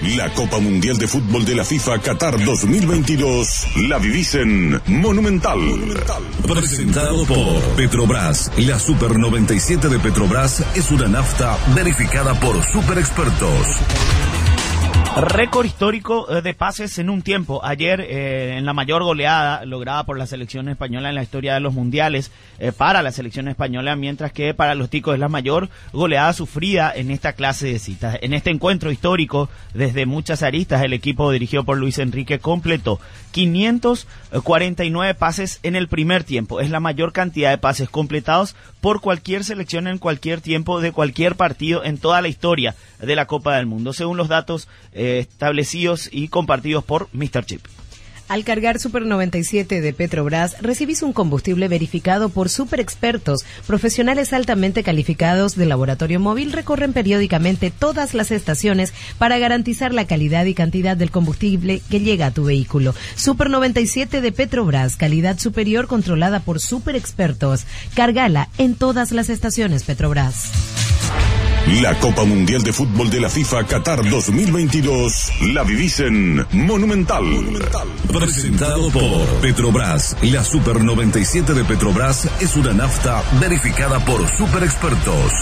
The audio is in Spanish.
La Copa Mundial de Fútbol de la FIFA Qatar 2022 la vivís en Monumental. Presentado por Petrobras. La Super 97 de Petrobras es una nafta verificada por super expertos. Récord histórico eh, de pases en un tiempo. Ayer, eh, en la mayor goleada lograda por la selección española en la historia de los mundiales eh, para la selección española, mientras que para los ticos es la mayor goleada sufrida en esta clase de citas. En este encuentro histórico, desde muchas aristas, el equipo dirigido por Luis Enrique completó 549 pases en el primer tiempo. Es la mayor cantidad de pases completados por cualquier selección en cualquier tiempo de cualquier partido en toda la historia de la Copa del Mundo, según los datos establecidos y compartidos por Mr. Chip. Al cargar Super 97 de Petrobras, recibís un combustible verificado por super expertos. Profesionales altamente calificados de laboratorio móvil recorren periódicamente todas las estaciones para garantizar la calidad y cantidad del combustible que llega a tu vehículo. Super 97 de Petrobras, calidad superior controlada por super expertos. Cargala en todas las estaciones Petrobras. La Copa Mundial de Fútbol de la FIFA Qatar 2022 la vivís en Monumental. Presentado por Petrobras. La Super 97 de Petrobras es una nafta verificada por super expertos.